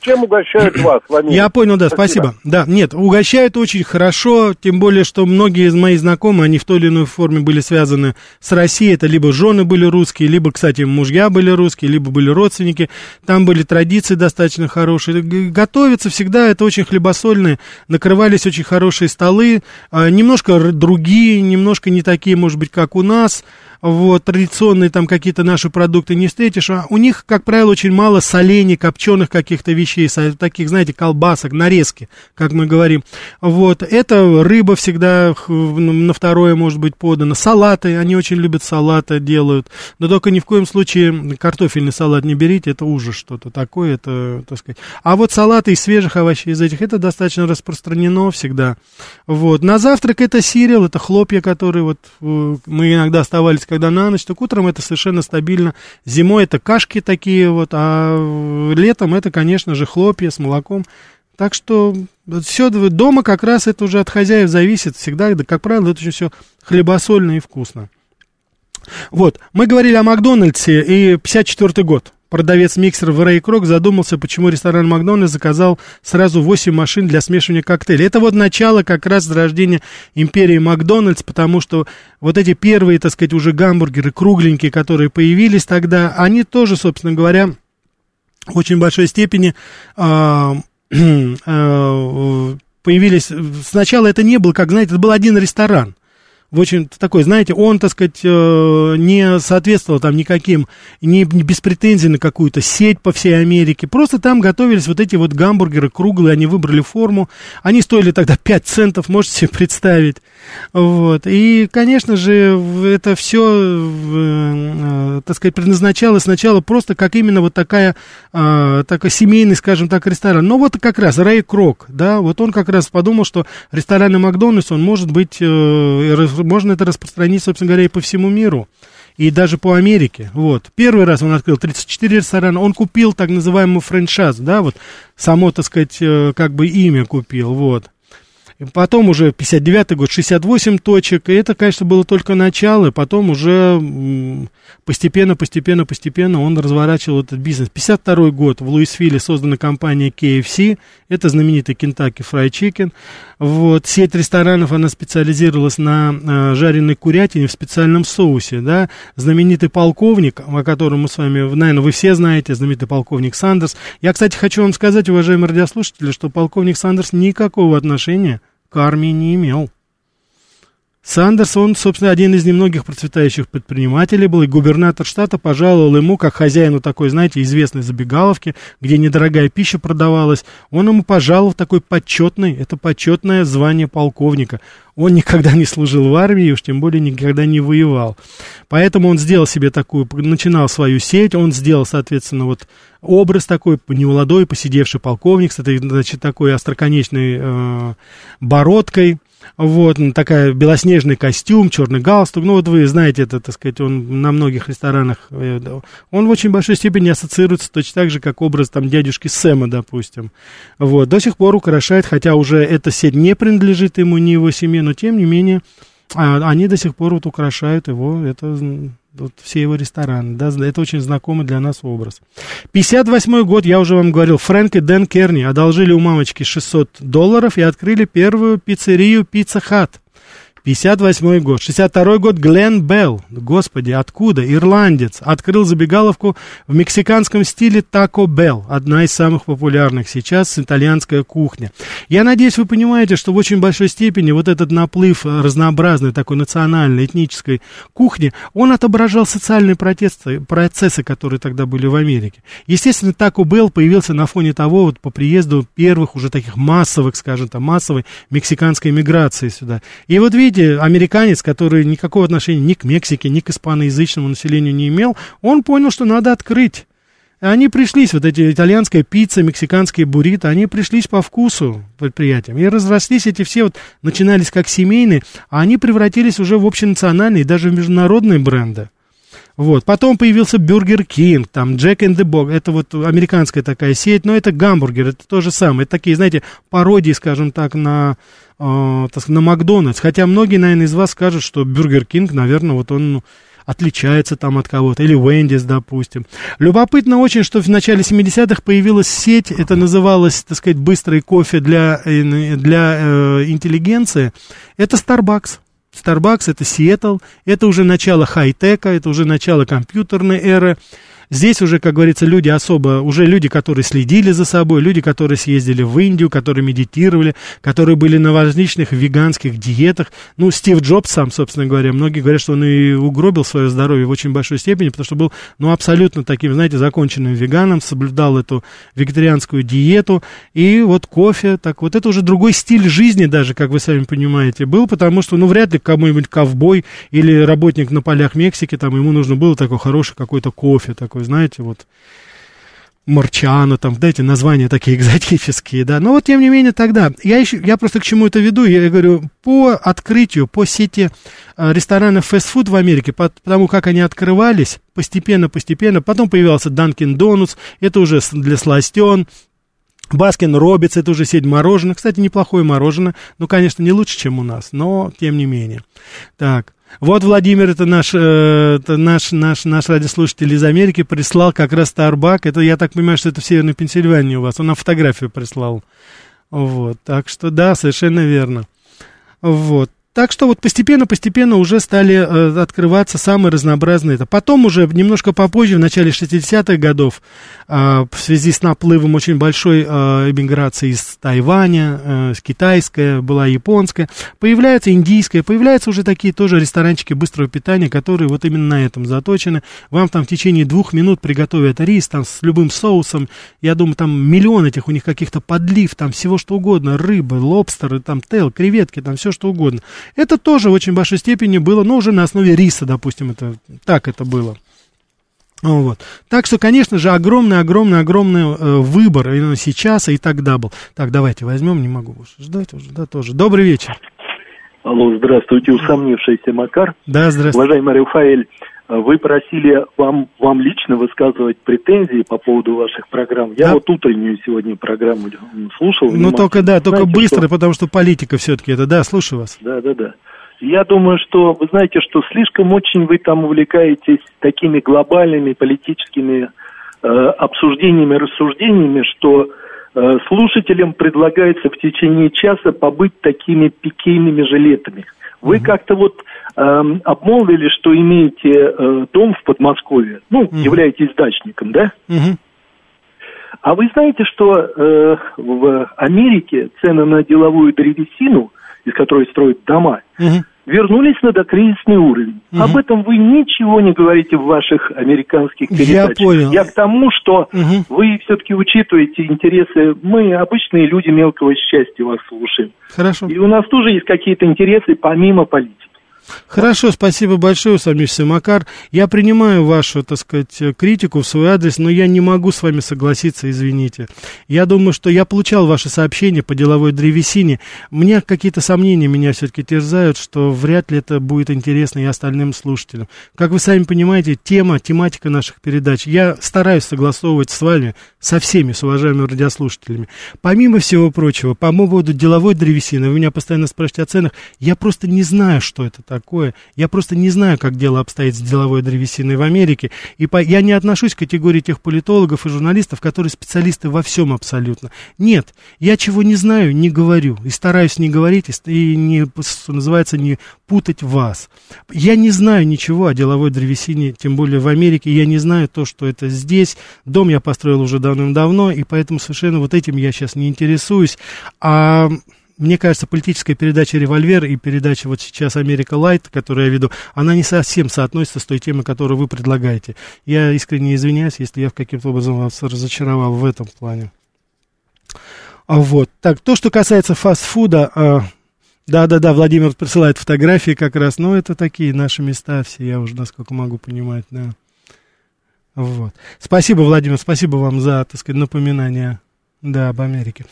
Чем угощают <clears throat> вас в Америке? Я понял, да, спасибо. спасибо. Да, нет, угощают очень хорошо, тем более, что многие из моих знакомых, они в той или иной форме были связаны с Россией, это либо жены были русские, либо, кстати, мужья были русские, либо были родственники, там были традиции достаточно хорошие. Готовиться всегда, это очень хлебосольные, накрывались очень хорошие столы, а, немножко другие, немножко не такие, может быть, как у нас, вот, традиционные там какие-то наши продукты не встретишь, а у них, как правило, очень мало солений, копченых каких-то вещей, таких, знаете, колбасок, нарезки, как мы говорим. Вот, это рыба всегда на второе может быть подана, салаты, они очень любят салаты, делают, но только ни в коем случае картофельный салат не берите, это ужас что-то такое, это, так сказать. А вот салаты из свежих овощей, из этих, это достаточно распространено всегда. Вот, на завтрак это сириал, это хлопья, которые вот э, мы иногда оставались когда на ночь, так утром это совершенно стабильно. Зимой это кашки такие вот, а летом это, конечно же, хлопья с молоком. Так что все дома как раз это уже от хозяев зависит всегда, да, как правило, это очень все хлебосольно и вкусно. Вот, мы говорили о Макдональдсе и 54 год. Продавец миксеров Рэй Крок задумался, почему ресторан Макдональдс заказал сразу 8 машин для смешивания коктейлей. Это вот начало как раз зарождения империи Макдональдс, потому что вот эти первые, так сказать, уже гамбургеры кругленькие, которые появились тогда, они тоже, собственно говоря, в очень большой степени <clears throat> э, э, появились... Сначала это не было, как, знаете, это был один ресторан. В очень такой, знаете, он, так сказать, э, не соответствовал там никаким, не, не без претензий на какую-то сеть по всей Америке. Просто там готовились вот эти вот гамбургеры круглые, они выбрали форму. Они стоили тогда 5 центов, можете себе представить. Вот. И, конечно же, это все, э, так сказать, предназначалось сначала просто как именно вот такая, э, такой семейный, скажем так, ресторан. Но вот как раз Рэй Крок, да, вот он как раз подумал, что ресторан Макдональдс, он может быть, э, можно это распространить, собственно говоря, и по всему миру и даже по Америке. Вот. Первый раз он открыл 34 ресторана, он купил так называемый франшиз, да, вот само, так сказать, э, как бы имя купил, вот. Потом уже 59 год, 68 точек. И это, конечно, было только начало. Потом уже постепенно, постепенно, постепенно он разворачивал этот бизнес. 52 год в Луисвилле создана компания KFC. Это знаменитый Kentucky Fried Chicken. Вот. Сеть ресторанов, она специализировалась на э, жареной курятине в специальном соусе. Да? Знаменитый полковник, о котором мы с вами, наверное, вы все знаете, знаменитый полковник Сандерс. Я, кстати, хочу вам сказать, уважаемые радиослушатели, что полковник Сандерс никакого отношения к армии не имел. Сандерс, он, собственно, один из немногих процветающих предпринимателей был, и губернатор штата пожаловал ему, как хозяину такой, знаете, известной забегаловки, где недорогая пища продавалась, он ему пожаловал такой почетный, это почетное звание полковника. Он никогда не служил в армии, уж тем более никогда не воевал. Поэтому он сделал себе такую, начинал свою сеть, он сделал, соответственно, вот образ такой, немолодой, посидевший полковник с этой, значит, такой остроконечной э, бородкой, вот, такая белоснежный костюм, черный галстук, ну, вот вы знаете это, так сказать, он на многих ресторанах, э, он в очень большой степени ассоциируется точно так же, как образ там дядюшки Сэма, допустим, вот, до сих пор украшает, хотя уже эта сеть не принадлежит ему, ни его семье, но тем не менее, а, они до сих пор вот украшают его, это вот все его рестораны, да, это очень знакомый для нас образ. 58 год, я уже вам говорил, Фрэнк и Дэн Керни одолжили у мамочки 600 долларов и открыли первую пиццерию Пицца Хат. 58 год. 62 год Глен Белл, господи, откуда? Ирландец. Открыл забегаловку в мексиканском стиле Тако Белл. Одна из самых популярных сейчас итальянская кухня. Я надеюсь, вы понимаете, что в очень большой степени вот этот наплыв разнообразной такой национальной, этнической кухни, он отображал социальные протесты, процессы, которые тогда были в Америке. Естественно, Тако Белл появился на фоне того, вот по приезду первых уже таких массовых, скажем так, массовой мексиканской миграции сюда. И вот видите, виде, американец, который никакого отношения ни к Мексике, ни к испаноязычному населению не имел, он понял, что надо открыть. Они пришлись, вот эти итальянская пицца, мексиканские буррито, они пришлись по вкусу предприятиям. И разрослись эти все, вот, начинались как семейные, а они превратились уже в общенациональные, даже в международные бренды. Вот. Потом появился Burger King, там Jack in the Box, это вот американская такая сеть, но это гамбургер, это то же самое. Это такие, знаете, пародии, скажем так, на, э, так, на Макдональдс. Хотя многие, наверное, из вас скажут, что Burger King, наверное, вот он отличается там от кого-то, или Wendy's, допустим. Любопытно очень, что в начале 70-х появилась сеть, это называлось, так сказать, быстрый кофе для, для э, интеллигенции, это Starbucks. Starbucks, это Сиэтл, это уже начало хай-тека, это уже начало компьютерной эры. Здесь уже, как говорится, люди особо, уже люди, которые следили за собой, люди, которые съездили в Индию, которые медитировали, которые были на различных веганских диетах. Ну, Стив Джобс сам, собственно говоря, многие говорят, что он и угробил свое здоровье в очень большой степени, потому что был, ну, абсолютно таким, знаете, законченным веганом, соблюдал эту вегетарианскую диету, и вот кофе, так вот это уже другой стиль жизни даже, как вы сами понимаете, был, потому что, ну, вряд ли кому-нибудь ковбой или работник на полях Мексики, там, ему нужно было такой хороший какой-то кофе, такой такой, знаете, вот Марчано, там, да, эти названия такие <laughs> экзотические, да. Но вот, тем не менее, тогда, я, еще, я просто к чему это веду, я говорю, по открытию, по сети э, ресторанов фастфуд в Америке, по, потому как они открывались постепенно, постепенно, потом появился Dunkin' Donuts, это уже для сластен, Baskin Robbins, это уже сеть мороженых. Кстати, неплохое мороженое. Ну, конечно, не лучше, чем у нас, но тем не менее. Так. Вот Владимир, это наш, э, это наш, наш, наш радиослушатель из Америки, прислал как раз Starbucks. Это, я так понимаю, что это в Северной Пенсильвании у вас. Он нам фотографию прислал. Вот, так что да, совершенно верно. Вот. Так что вот постепенно-постепенно уже стали э, открываться самые разнообразные. Это. Потом уже немножко попозже, в начале 60-х годов, в связи с наплывом очень большой э, эмиграции из Тайваня, э, с китайская, была японская, появляется индийская, появляются уже такие тоже ресторанчики быстрого питания, которые вот именно на этом заточены. Вам там в течение двух минут приготовят рис там с любым соусом. Я думаю, там миллион этих у них каких-то подлив, там всего что угодно, рыбы, лобстеры, там тел, креветки, там все что угодно. Это тоже в очень большой степени было, но уже на основе риса, допустим, это так это было. Вот. Так что, конечно же, огромный-огромный-огромный э, выбор именно сейчас и тогда был. Так, давайте возьмем, не могу больше ждать уже, да, тоже. Добрый вечер. Алло, здравствуйте, усомнившийся Макар. Да, здравствуйте. Уважаемый Рафаэль, вы просили вам, вам лично высказывать претензии по поводу ваших программ. Я да? вот утреннюю сегодня программу слушал. Ну, только, да, только знаете, быстро, что... потому что политика все-таки это, да, слушаю вас. Да, да, да. Я думаю, что, вы знаете, что слишком очень вы там увлекаетесь такими глобальными политическими э, обсуждениями, рассуждениями, что э, слушателям предлагается в течение часа побыть такими пикейными жилетами. Вы угу. как-то вот э, обмолвили, что имеете э, дом в Подмосковье, ну, угу. являетесь дачником, да? Угу. А вы знаете, что э, в Америке цены на деловую древесину, из которой строят дома, угу вернулись на докризисный уровень. Угу. Об этом вы ничего не говорите в ваших американских передачах. Я понял. Я к тому, что угу. вы все-таки учитываете интересы. Мы, обычные люди мелкого счастья, вас слушаем. Хорошо. И у нас тоже есть какие-то интересы помимо политики. Хорошо, спасибо большое, усомнившийся Макар. Я принимаю вашу, так сказать, критику в свой адрес, но я не могу с вами согласиться, извините. Я думаю, что я получал ваши сообщения по деловой древесине. Мне какие-то сомнения меня все-таки терзают, что вряд ли это будет интересно и остальным слушателям. Как вы сами понимаете, тема, тематика наших передач, я стараюсь согласовывать с вами, со всеми, с уважаемыми радиослушателями. Помимо всего прочего, по поводу деловой древесины, вы меня постоянно спрашиваете о ценах, я просто не знаю, что это такое такое. Я просто не знаю, как дело обстоит с деловой древесиной в Америке. И по, я не отношусь к категории тех политологов и журналистов, которые специалисты во всем абсолютно. Нет, я чего не знаю, не говорю. И стараюсь не говорить, и, не, что называется, не путать вас. Я не знаю ничего о деловой древесине, тем более в Америке. Я не знаю то, что это здесь. Дом я построил уже давным-давно, и поэтому совершенно вот этим я сейчас не интересуюсь. А мне кажется, политическая передача «Револьвер» и передача вот сейчас «Америка Лайт», которую я веду, она не совсем соотносится с той темой, которую вы предлагаете. Я искренне извиняюсь, если я каким-то образом вас разочаровал в этом плане. А вот. Так, то, что касается фастфуда, а, да-да-да, Владимир присылает фотографии как раз, но это такие наши места все, я уже насколько могу понимать, да. Вот. Спасибо, Владимир, спасибо вам за, так сказать, напоминание, да, об Америке.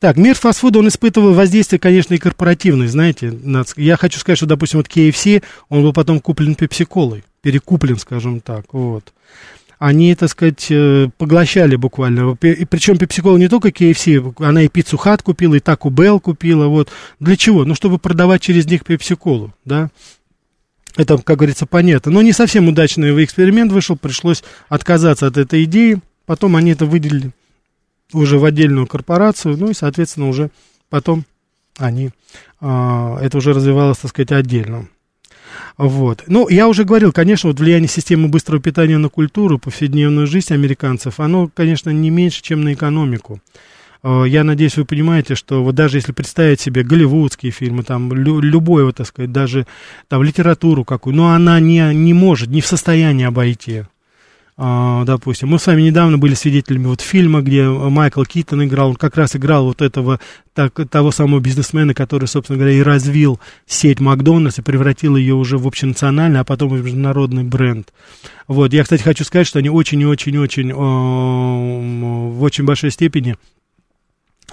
Так, мир фастфуда, он испытывал воздействие, конечно, и корпоративное, знаете. Я хочу сказать, что, допустим, вот KFC, он был потом куплен пепси-колой, перекуплен, скажем так, вот. Они, так сказать, э, поглощали буквально. И причем пепси-кола не только KFC, она и пиццу хат купила, и Taco Bell купила, вот. Для чего? Ну, чтобы продавать через них пепси-колу, да. Это, как говорится, понятно. Но не совсем удачный эксперимент вышел, пришлось отказаться от этой идеи. Потом они это выделили уже в отдельную корпорацию, ну и, соответственно, уже потом они, а, это уже развивалось, так сказать, отдельно. Вот. Ну, я уже говорил, конечно, вот влияние системы быстрого питания на культуру, повседневную жизнь американцев, оно, конечно, не меньше, чем на экономику. А, я надеюсь, вы понимаете, что вот даже если представить себе голливудские фильмы, там, лю, любой, вот, так сказать, даже там литературу какую, но она не, не может, не в состоянии обойти допустим. Мы с вами недавно были свидетелями вот фильма, где Майкл Китон играл, он как раз играл вот этого, так, того самого бизнесмена, который, собственно говоря, и развил сеть Макдональдс и превратил ее уже в общенациональный, а потом в международный бренд. Вот, я, кстати, хочу сказать, что они очень и очень-очень, в очень большой степени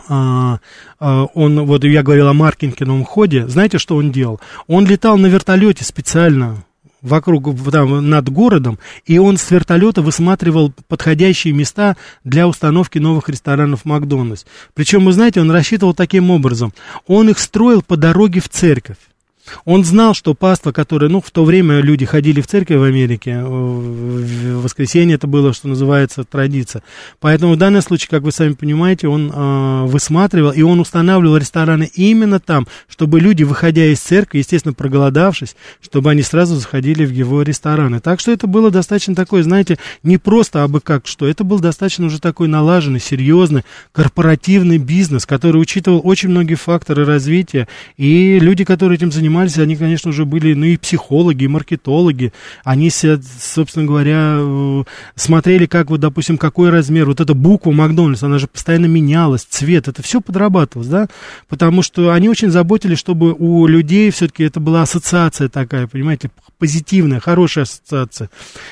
а, а, он, вот я говорил о маркетинговом ходе, знаете, что он делал? Он летал на вертолете специально вокруг, там, над городом, и он с вертолета высматривал подходящие места для установки новых ресторанов Макдональдс. Причем, вы знаете, он рассчитывал таким образом. Он их строил по дороге в церковь. Он знал, что паства, которая, ну, в то время люди ходили в церковь в Америке, в воскресенье это было, что называется, традиция. Поэтому в данном случае, как вы сами понимаете, он э, высматривал, и он устанавливал рестораны именно там, чтобы люди, выходя из церкви, естественно, проголодавшись, чтобы они сразу заходили в его рестораны. Так что это было достаточно такое, знаете, не просто абы как что, это был достаточно уже такой налаженный, серьезный, корпоративный бизнес, который учитывал очень многие факторы развития, и люди, которые этим занимались, они, конечно, уже были, ну, и психологи, и маркетологи, они, собственно говоря, э, смотрели, как вот, допустим, какой размер, вот эта буква Макдональдс, она же постоянно менялась, цвет, это все подрабатывалось, да, потому что они очень заботились, чтобы у людей все-таки это была ассоциация такая, понимаете, позитивная, хорошая ассоциация.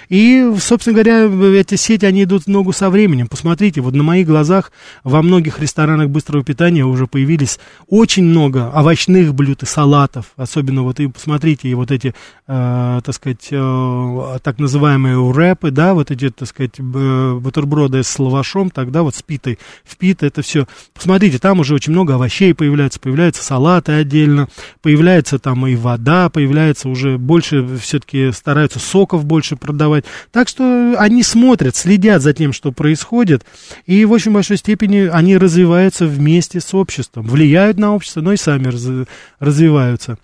И, собственно говоря, эти сети, они идут в ногу со временем. Посмотрите, вот на моих глазах во многих ресторанах быстрого питания уже появились очень много овощных блюд и салатов. Особенно вот и посмотрите, и вот эти, э, так сказать, э, так называемые рэпы, да, вот эти, так сказать, бутерброды с лавашом, тогда вот с питой. В пита это все. Посмотрите, там уже очень много овощей появляется, появляются салаты отдельно, появляется там и вода, появляется уже больше все-таки стараются соков больше продавать. Так что они смотрят, следят за тем, что происходит, и в очень большой степени они развиваются вместе с обществом, влияют на общество, но и сами раз, развиваются.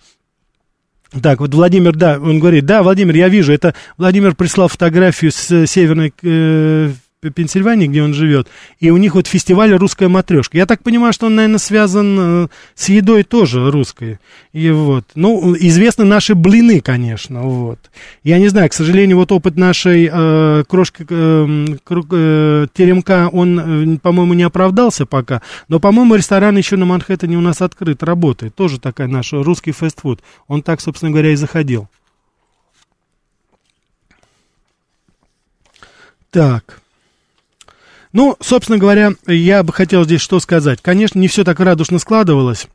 Так, вот Владимир, да, он говорит, да, Владимир, я вижу, это Владимир прислал фотографию с северной э, Пенсильвании, где он живет, и у них вот фестиваль «Русская матрешка». Я так понимаю, что он, наверное, связан э, с едой тоже русской. И вот, ну, известны наши блины, конечно, вот. Я не знаю, к сожалению, вот опыт нашей э, крошки э, э, теремка, он, э, по-моему, не оправдался пока, но, по-моему, ресторан еще на Манхэттене у нас открыт, работает. Тоже такая наша русский фастфуд. Он так, собственно говоря, и заходил. Так. Ну, собственно говоря, я бы хотел здесь что сказать. Конечно, не все так радужно складывалось.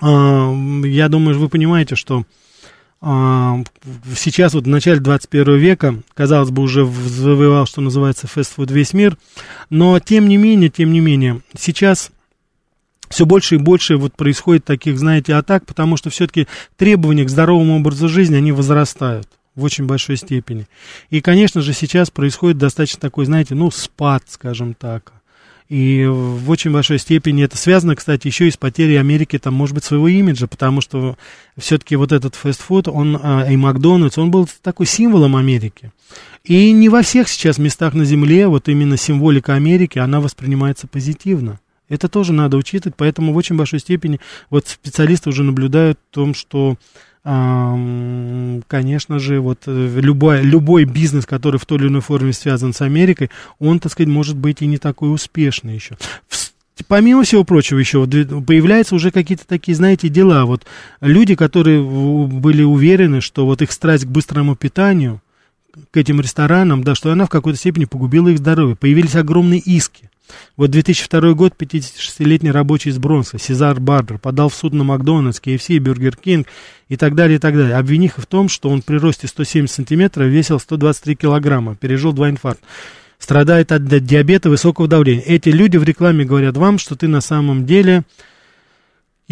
А, я думаю, вы понимаете, что а, сейчас, вот в начале 21 века, казалось бы, уже завоевал, что называется, фастфуд весь мир, но тем не менее, тем не менее, сейчас все больше и больше вот происходит таких, знаете, атак, потому что все-таки требования к здоровому образу жизни, они возрастают в очень большой степени. И, конечно же, сейчас происходит достаточно такой, знаете, ну, спад, скажем так. И в очень большой степени это связано, кстати, еще и с потерей Америки, там, может быть, своего имиджа, потому что все-таки вот этот фастфуд, он, а, и Макдональдс, он был такой символом Америки. И не во всех сейчас местах на Земле вот именно символика Америки, она воспринимается позитивно. Это тоже надо учитывать, поэтому в очень большой степени вот специалисты уже наблюдают в том, что конечно же, вот э, любой, любой бизнес, который в той или иной форме связан с Америкой, он, так сказать, может быть и не такой успешный еще. Помимо всего прочего, еще появляются уже какие-то такие, знаете, дела. Вот люди, которые были уверены, что вот их страсть к быстрому питанию, к этим ресторанам, да, что она в какой-то степени погубила их здоровье. Появились огромные иски. Вот 2002 год 56-летний рабочий из Бронкса, Сезар Барбер, подал в суд на Макдональдс, KFC, Burger King и так далее, и так далее, обвинив их в том, что он при росте 170 сантиметров весил 123 килограмма, пережил два инфаркта страдает от диабета высокого давления. Эти люди в рекламе говорят вам, что ты на самом деле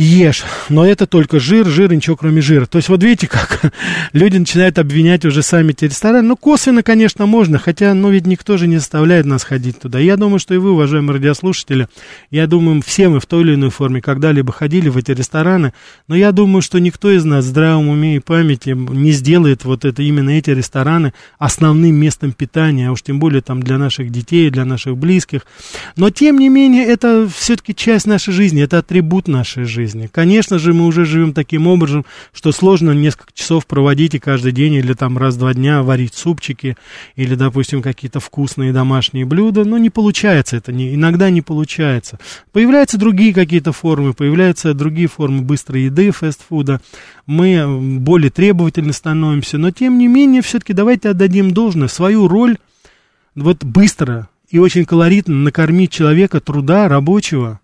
ешь, но это только жир, жир, ничего кроме жира. То есть вот видите, как <laughs> люди начинают обвинять уже сами эти рестораны. Ну, косвенно, конечно, можно, хотя, ну, ведь никто же не заставляет нас ходить туда. Я думаю, что и вы, уважаемые радиослушатели, я думаю, все мы в той или иной форме когда-либо ходили в эти рестораны, но я думаю, что никто из нас в здравом уме и памяти не сделает вот это, именно эти рестораны основным местом питания, а уж тем более там для наших детей, для наших близких. Но, тем не менее, это все-таки часть нашей жизни, это атрибут нашей жизни жизни. Конечно же, мы уже живем таким образом, что сложно несколько часов проводить и каждый день или там раз-два дня варить супчики или, допустим, какие-то вкусные домашние блюда, но не получается это, не, иногда не получается. Появляются другие какие-то формы, появляются другие формы быстрой еды, фастфуда, мы более требовательны становимся, но тем не менее, все-таки давайте отдадим должное, свою роль вот быстро и очень колоритно накормить человека труда рабочего,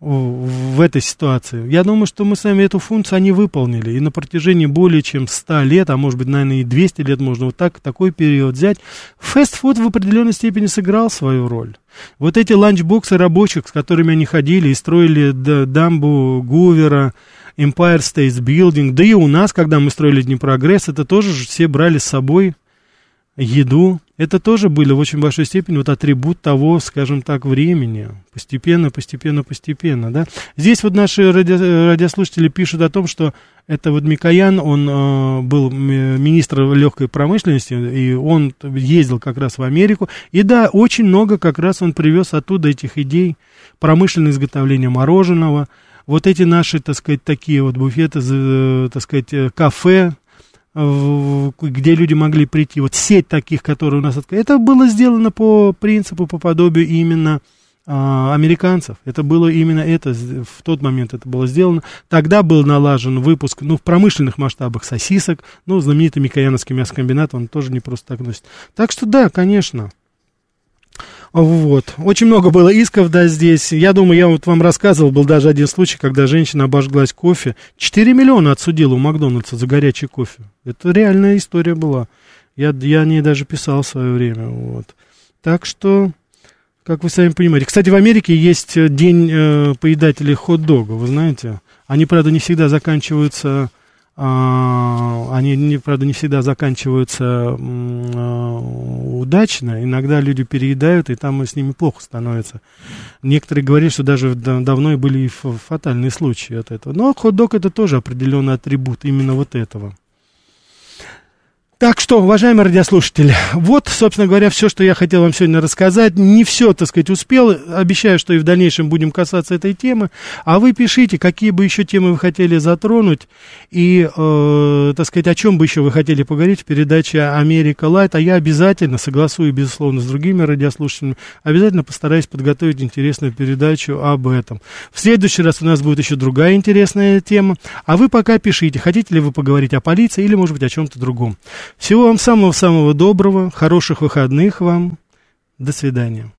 в этой ситуации. Я думаю, что мы с вами эту функцию они выполнили. И на протяжении более чем 100 лет, а может быть, наверное, и 200 лет можно вот так, такой период взять, фастфуд в определенной степени сыграл свою роль. Вот эти ланчбоксы рабочих, с которыми они ходили и строили дамбу Гувера, Empire State Building, да и у нас, когда мы строили Дни Прогресс, это тоже все брали с собой еду. Это тоже были в очень большой степени вот атрибут того, скажем так, времени. Постепенно, постепенно, постепенно, да. Здесь вот наши ради, радиослушатели пишут о том, что это вот Микоян, он э, был министр легкой промышленности, и он ездил как раз в Америку. И да, очень много как раз он привез оттуда этих идей промышленное изготовление мороженого, вот эти наши, так сказать, такие вот буфеты, э, так сказать, э, кафе, где люди могли прийти, вот сеть таких, которые у нас открыли, это было сделано по принципу, по подобию именно а, американцев. Это было именно это, в тот момент это было сделано. Тогда был налажен выпуск, ну, в промышленных масштабах сосисок, ну, знаменитый Микояновский мясокомбинат, он тоже не просто так носит. Так что да, конечно, вот. Очень много было исков, да, здесь. Я думаю, я вот вам рассказывал, был даже один случай, когда женщина обожглась кофе. 4 миллиона отсудила у Макдональдса за горячий кофе. Это реальная история была. Я, я о ней даже писал в свое время. Вот. Так что, как вы сами понимаете. Кстати, в Америке есть день э, поедателей хот-дога, вы знаете. Они, правда, не всегда заканчиваются они, не, правда, не всегда заканчиваются а, удачно. Иногда люди переедают, и там с ними плохо становится. Некоторые говорят, что даже давно и были фатальные случаи от этого. Но хот-дог это тоже определенный атрибут именно вот этого. Так что, уважаемые радиослушатели, вот, собственно говоря, все, что я хотел вам сегодня рассказать. Не все, так сказать, успел. Обещаю, что и в дальнейшем будем касаться этой темы. А вы пишите, какие бы еще темы вы хотели затронуть и, э, так сказать, о чем бы еще вы хотели поговорить в передаче «Америка Лайт». А я обязательно, согласую, безусловно, с другими радиослушателями, обязательно постараюсь подготовить интересную передачу об этом. В следующий раз у нас будет еще другая интересная тема. А вы пока пишите, хотите ли вы поговорить о полиции или, может быть, о чем-то другом. Всего вам самого-самого доброго, хороших выходных вам. До свидания.